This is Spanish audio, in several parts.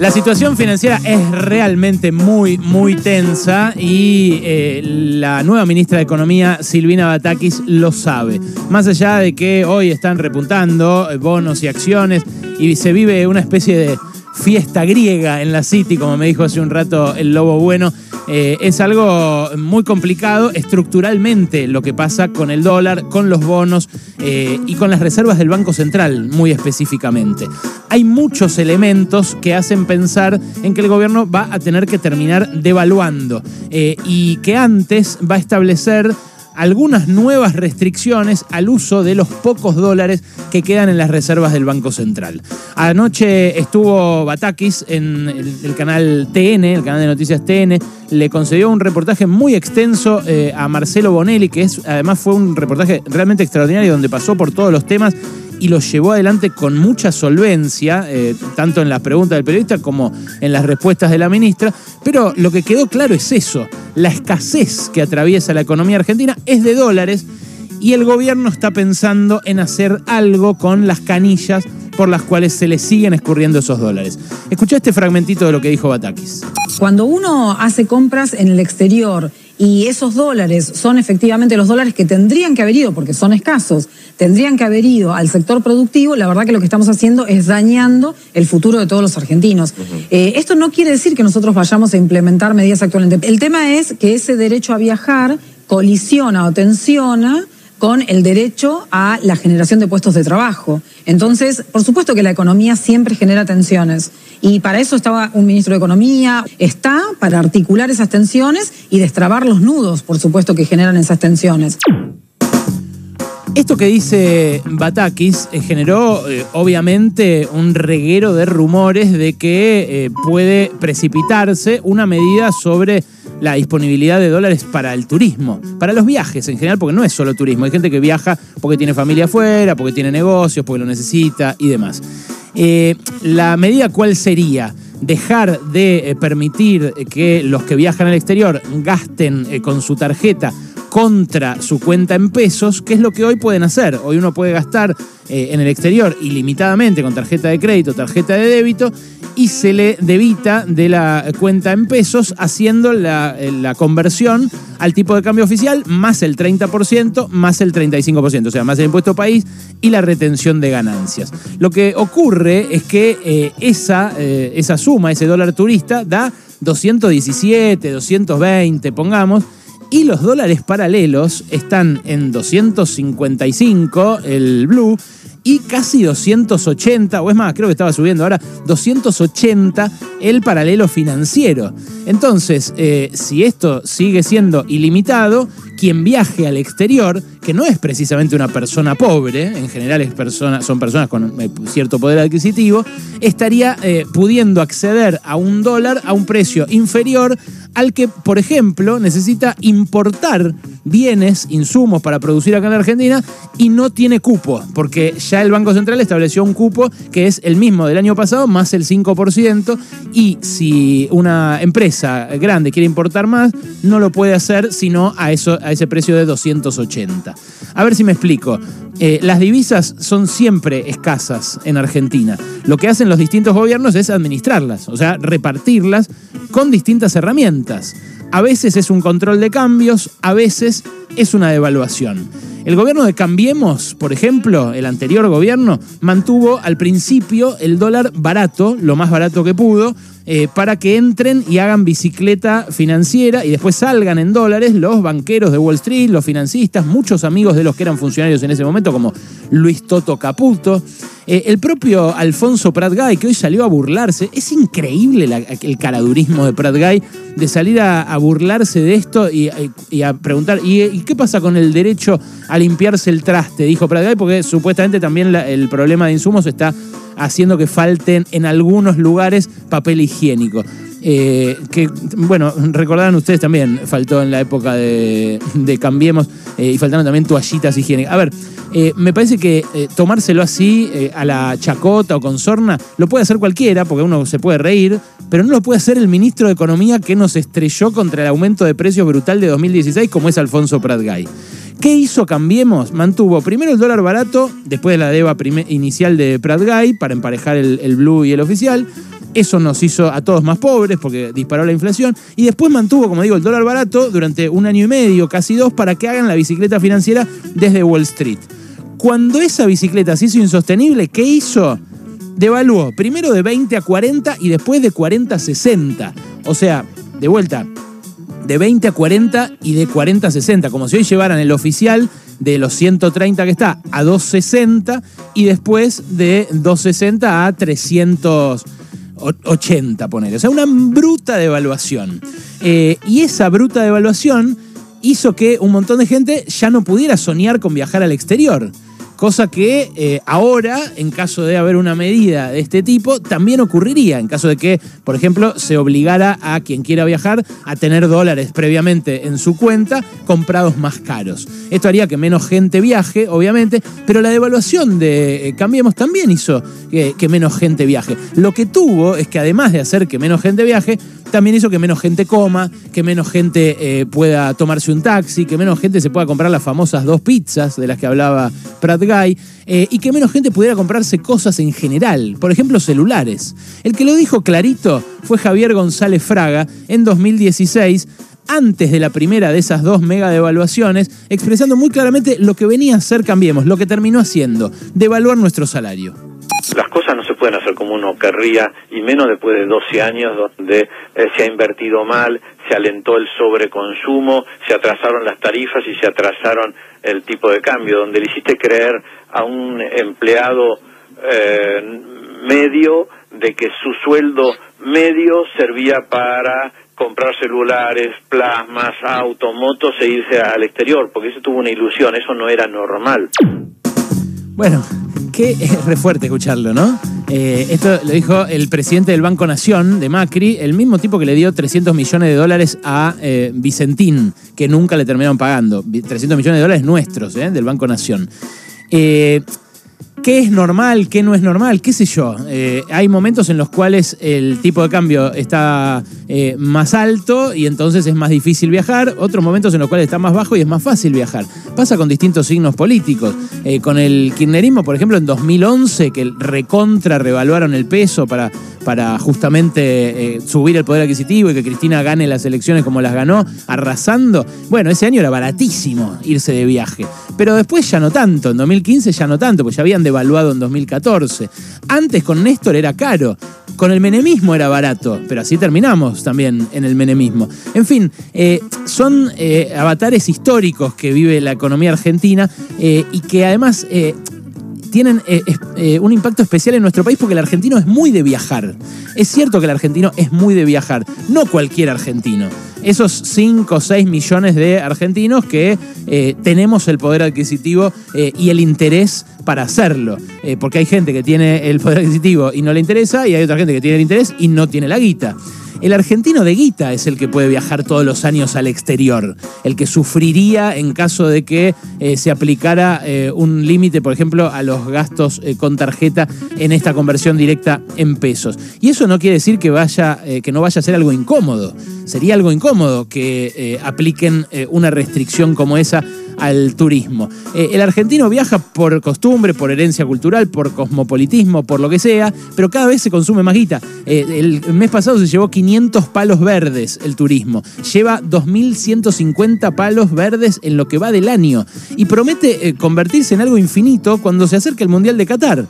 La situación financiera es realmente muy, muy tensa y eh, la nueva ministra de Economía, Silvina Batakis, lo sabe. Más allá de que hoy están repuntando eh, bonos y acciones y se vive una especie de fiesta griega en la City, como me dijo hace un rato el Lobo Bueno, eh, es algo muy complicado estructuralmente lo que pasa con el dólar, con los bonos eh, y con las reservas del Banco Central, muy específicamente. Hay muchos elementos que hacen pensar en que el gobierno va a tener que terminar devaluando eh, y que antes va a establecer algunas nuevas restricciones al uso de los pocos dólares que quedan en las reservas del Banco Central. Anoche estuvo Batakis en el, canal TN, el canal de noticias TN, le concedió un reportaje muy extenso eh, a Marcelo Bonelli, que es, además fue un reportaje realmente extraordinario donde pasó por todos los temas y lo llevó adelante con mucha solvencia, eh, tanto en las preguntas del periodista como en las respuestas de la ministra. Pero lo que quedó claro es eso, la escasez que atraviesa la economía argentina es de dólares y el gobierno está pensando en hacer algo con las canillas por las cuales se le siguen escurriendo esos dólares. Escuché este fragmentito de lo que dijo Batakis. Cuando uno hace compras en el exterior y esos dólares son efectivamente los dólares que tendrían que haber ido, porque son escasos, tendrían que haber ido al sector productivo, la verdad que lo que estamos haciendo es dañando el futuro de todos los argentinos. Eh, esto no quiere decir que nosotros vayamos a implementar medidas actualmente. El tema es que ese derecho a viajar colisiona o tensiona con el derecho a la generación de puestos de trabajo. Entonces, por supuesto que la economía siempre genera tensiones y para eso estaba un ministro de Economía, está para articular esas tensiones y destrabar los nudos, por supuesto, que generan esas tensiones. Esto que dice Batakis eh, generó eh, obviamente un reguero de rumores de que eh, puede precipitarse una medida sobre la disponibilidad de dólares para el turismo, para los viajes en general, porque no es solo turismo, hay gente que viaja porque tiene familia afuera, porque tiene negocios, porque lo necesita y demás. la medida cuál sería? dejar de permitir que los que viajan al exterior gasten con su tarjeta contra su cuenta en pesos, ¿qué es lo que hoy pueden hacer. Hoy uno puede gastar eh, en el exterior ilimitadamente con tarjeta de crédito, tarjeta de débito, y se le debita de la cuenta en pesos haciendo la, eh, la conversión al tipo de cambio oficial más el 30%, más el 35%, o sea, más el impuesto país y la retención de ganancias. Lo que ocurre es que eh, esa, esa suma, ese dólar turista, da 217, 220, pongamos, y los dólares paralelos están en 255 el blue y casi 280, o es más, creo que estaba subiendo ahora, 280 el paralelo financiero. Entonces, eh, si esto sigue siendo ilimitado, quien viaje al exterior, que no es precisamente una persona pobre, en general es son personas con eh, cierto poder adquisitivo, estaría eh, pudiendo acceder a un dólar a un precio inferior al que, por ejemplo, necesita importar bienes, insumos para producir acá en la Argentina y no tiene cupo, porque ya el Banco Central estableció un cupo que es el mismo del año pasado más el 5% y si una empresa grande quiere importar más, no lo puede hacer sino a, eso, a ese precio de 280. A ver si me explico. Eh, las divisas son siempre escasas en Argentina. Lo que hacen los distintos gobiernos es administrarlas, o sea, repartirlas con distintas herramientas. A veces es un control de cambios, a veces es una devaluación. El gobierno de Cambiemos, por ejemplo, el anterior gobierno, mantuvo al principio el dólar barato, lo más barato que pudo, eh, para que entren y hagan bicicleta financiera y después salgan en dólares los banqueros de Wall Street, los financistas, muchos amigos de los que eran funcionarios en ese momento, como Luis Toto Caputo. Eh, el propio Alfonso Prat Gay, que hoy salió a burlarse, es increíble el caradurismo de Prat Gay de salir a, burlarse de esto y, a preguntar, ¿y, qué pasa con el derecho a limpiarse el traste? Dijo Prat Gay, porque supuestamente también el problema de insumos está haciendo que falten en algunos lugares papel higiénico. Eh, que, bueno, recordarán ustedes también, faltó en la época de, Cambiemos eh, y faltaron también toallitas higiénicas. A ver, eh, me parece que tomárselo así a la chacota o con sorna lo puede hacer cualquiera, porque uno se puede reír, pero no lo puede hacer el ministro de Economía que nos estrelló contra el aumento de precios brutal de 2016, como es Alfonso Pratgay. ¿Qué hizo Cambiemos? Mantuvo primero el dólar barato, después de la deba inicial de Prat para emparejar el, blue y el oficial. Eso nos hizo a todos más pobres porque disparó la inflación. Y después mantuvo, como digo, el dólar barato durante un año y medio, casi dos, para que hagan la bicicleta financiera desde Wall Street. Cuando esa bicicleta se hizo insostenible, ¿qué hizo? Devaluó primero de 20 a 40 y después de 40 a 60. O sea, de vuelta, de 20 a 40 y de 40 a 60, como si hoy llevaran el oficial de los 130 que está a 260 y después de 260 a 380, poner. O sea, una bruta devaluación. Eh, y esa bruta devaluación hizo que un montón de gente ya no pudiera soñar con viajar al exterior. Cosa que eh, ahora, en caso de haber una medida de este tipo, también ocurriría. En caso de que, por ejemplo, se obligara a quien quiera viajar a tener dólares previamente en su cuenta comprados más caros. Esto haría que menos gente viaje, obviamente, pero la devaluación de eh, Cambiemos también hizo que, menos gente viaje. Lo que tuvo es que además de hacer que menos gente viaje, también hizo que menos gente coma, que menos gente eh, pueda tomarse un taxi, que menos gente se pueda comprar las famosas dos pizzas de las que hablaba Pratt eh, y que menos gente pudiera comprarse cosas en general, por ejemplo celulares. El que lo dijo clarito fue Javier González Fraga en 2016 antes de la primera de esas dos mega devaluaciones, expresando muy claramente lo que venía a ser Cambiemos, lo que terminó haciendo, devaluar nuestro salario. Las cosas no se pueden hacer como uno querría, y menos después de 12 años donde eh, se ha invertido mal, se alentó el sobreconsumo, se atrasaron las tarifas y se atrasaron el tipo de cambio, donde le hiciste creer a un empleado eh, medio de que su sueldo medio servía para comprar celulares, plasmas, autos, motos e irse al exterior, porque eso tuvo una ilusión, eso no era normal. Bueno, es re fuerte escucharlo, ¿no? Eh, esto lo dijo el presidente del Banco Nación, de Macri, el mismo tipo que le dio 300 millones de dólares a eh, Vicentín, que nunca le terminaron pagando. 300 millones de dólares nuestros, ¿eh? del Banco Nación. Eh, ¿Qué es normal? ¿Qué no es normal? ¿Qué sé yo? Eh, hay momentos en los cuales el tipo de cambio está eh, más alto y entonces es más difícil viajar. Otros momentos en los cuales está más bajo y es más fácil viajar. Pasa con distintos signos políticos. Eh, con el kirchnerismo, por ejemplo, en 2011, que recontra revaluaron el peso para, para justamente subir el poder adquisitivo y que Cristina gane las elecciones como las ganó, arrasando. Bueno, ese año era baratísimo irse de viaje. Pero después ya no tanto. En 2015 ya no tanto, porque ya habían devaluado en 2014. Antes con Néstor era caro, con el menemismo era barato, pero así terminamos también en el menemismo. En fin, eh, son eh, avatares históricos que vive la economía argentina eh, y que además tienen un impacto especial en nuestro país porque el argentino es muy de viajar. Es cierto que el argentino es muy de viajar, no cualquier argentino esos 5 o 6 millones de argentinos que eh, tenemos el poder adquisitivo eh, y el interés para hacerlo. Eh, porque hay gente que tiene el poder adquisitivo y no le interesa, y hay otra gente que tiene el interés y no tiene la guita. El argentino de guita es el que puede viajar todos los años al exterior, el que sufriría en caso de que eh, se aplicara eh, un límite, por ejemplo, a los gastos eh, con tarjeta en esta conversión directa en pesos. Y eso no quiere decir que, vaya, que no vaya a ser algo incómodo. Sería algo incómodo que apliquen una restricción como esa al turismo. Eh, el argentino viaja por costumbre, por herencia cultural, por cosmopolitismo, por lo que sea, pero cada vez se consume más guita. Eh, el mes pasado se llevó 500 palos verdes el turismo. Lleva 2.150 palos verdes en lo que va del año y promete eh, convertirse en algo infinito cuando se acerque el Mundial de Qatar.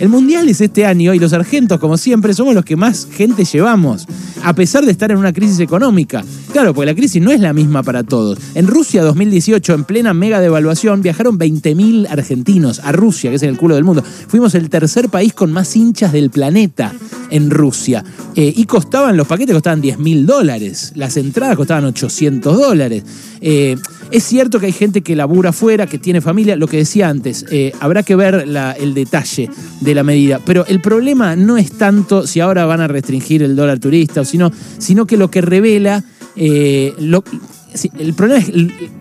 El Mundial es este año y los argentos, como siempre, somos los que más gente llevamos, a pesar de estar en una crisis económica. Claro, porque la crisis no es la misma para todos. En Rusia 2018, en plena mega devaluación, viajaron 20.000 argentinos a Rusia, que es el culo del mundo. Fuimos el tercer país con más hinchas del planeta en Rusia. Eh, y costaban, los paquetes costaban 10 mil dólares. Las entradas costaban 800 dólares. Eh, es cierto que hay gente que labura afuera, que tiene familia, lo que decía antes, eh, habrá que ver el detalle de la medida. Pero el problema no es tanto si ahora van a restringir el dólar turista, sino, que lo que revela eh, el problema es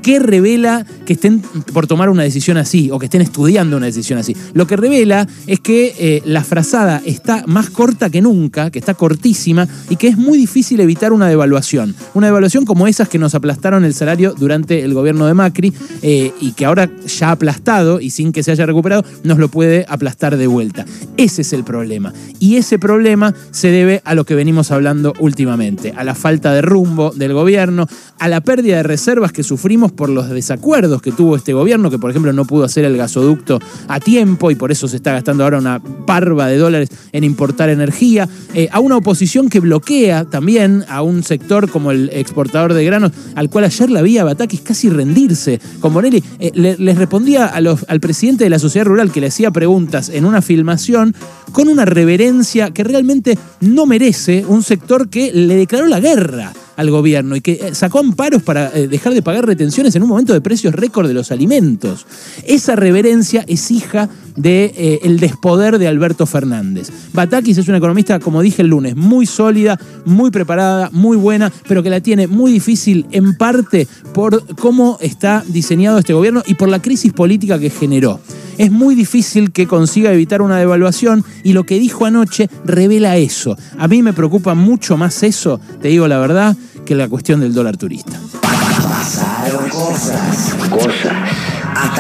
qué revela que estén por tomar una decisión así o que estén estudiando una decisión así. Lo que revela es que eh, la frazada está más corta que nunca, que está cortísima y que es muy difícil evitar una devaluación. Una devaluación como esas que nos aplastaron el salario durante el gobierno de Macri eh, y que ahora ya aplastado y sin que se haya recuperado nos lo puede aplastar de vuelta. Ese es el problema. Y ese problema se debe a lo que venimos hablando últimamente, a la falta de rumbo del gobierno, a la pérdida de reservas que sufrimos por los desacuerdos que tuvo este gobierno, que por ejemplo no pudo hacer el gasoducto a tiempo y por eso se está gastando ahora una parva de dólares en importar energía, eh, a una oposición que bloquea también a un sector como el exportador de granos, al cual ayer la vía Batakis casi rendirse. Con Bonelli eh, les respondía al presidente de la sociedad rural que le hacía preguntas en una filmación con una reverencia que realmente no merece un sector que le declaró la guerra al gobierno y que eh, sacó amparos para eh, dejar de pagar retenciones en un momento de precios récord de los alimentos. Esa reverencia es hija del de, eh, despoder de Alberto Fernández. Batakis es una economista, como dije el lunes, muy sólida, muy preparada, muy buena, pero que la tiene muy difícil en parte por cómo está diseñado este gobierno y por la crisis política que generó es muy difícil que consiga evitar una devaluación y lo que dijo anoche revela eso. A mí me preocupa mucho más eso, te digo la verdad, que la cuestión del dólar turista. Pasaron cosas. Cosas.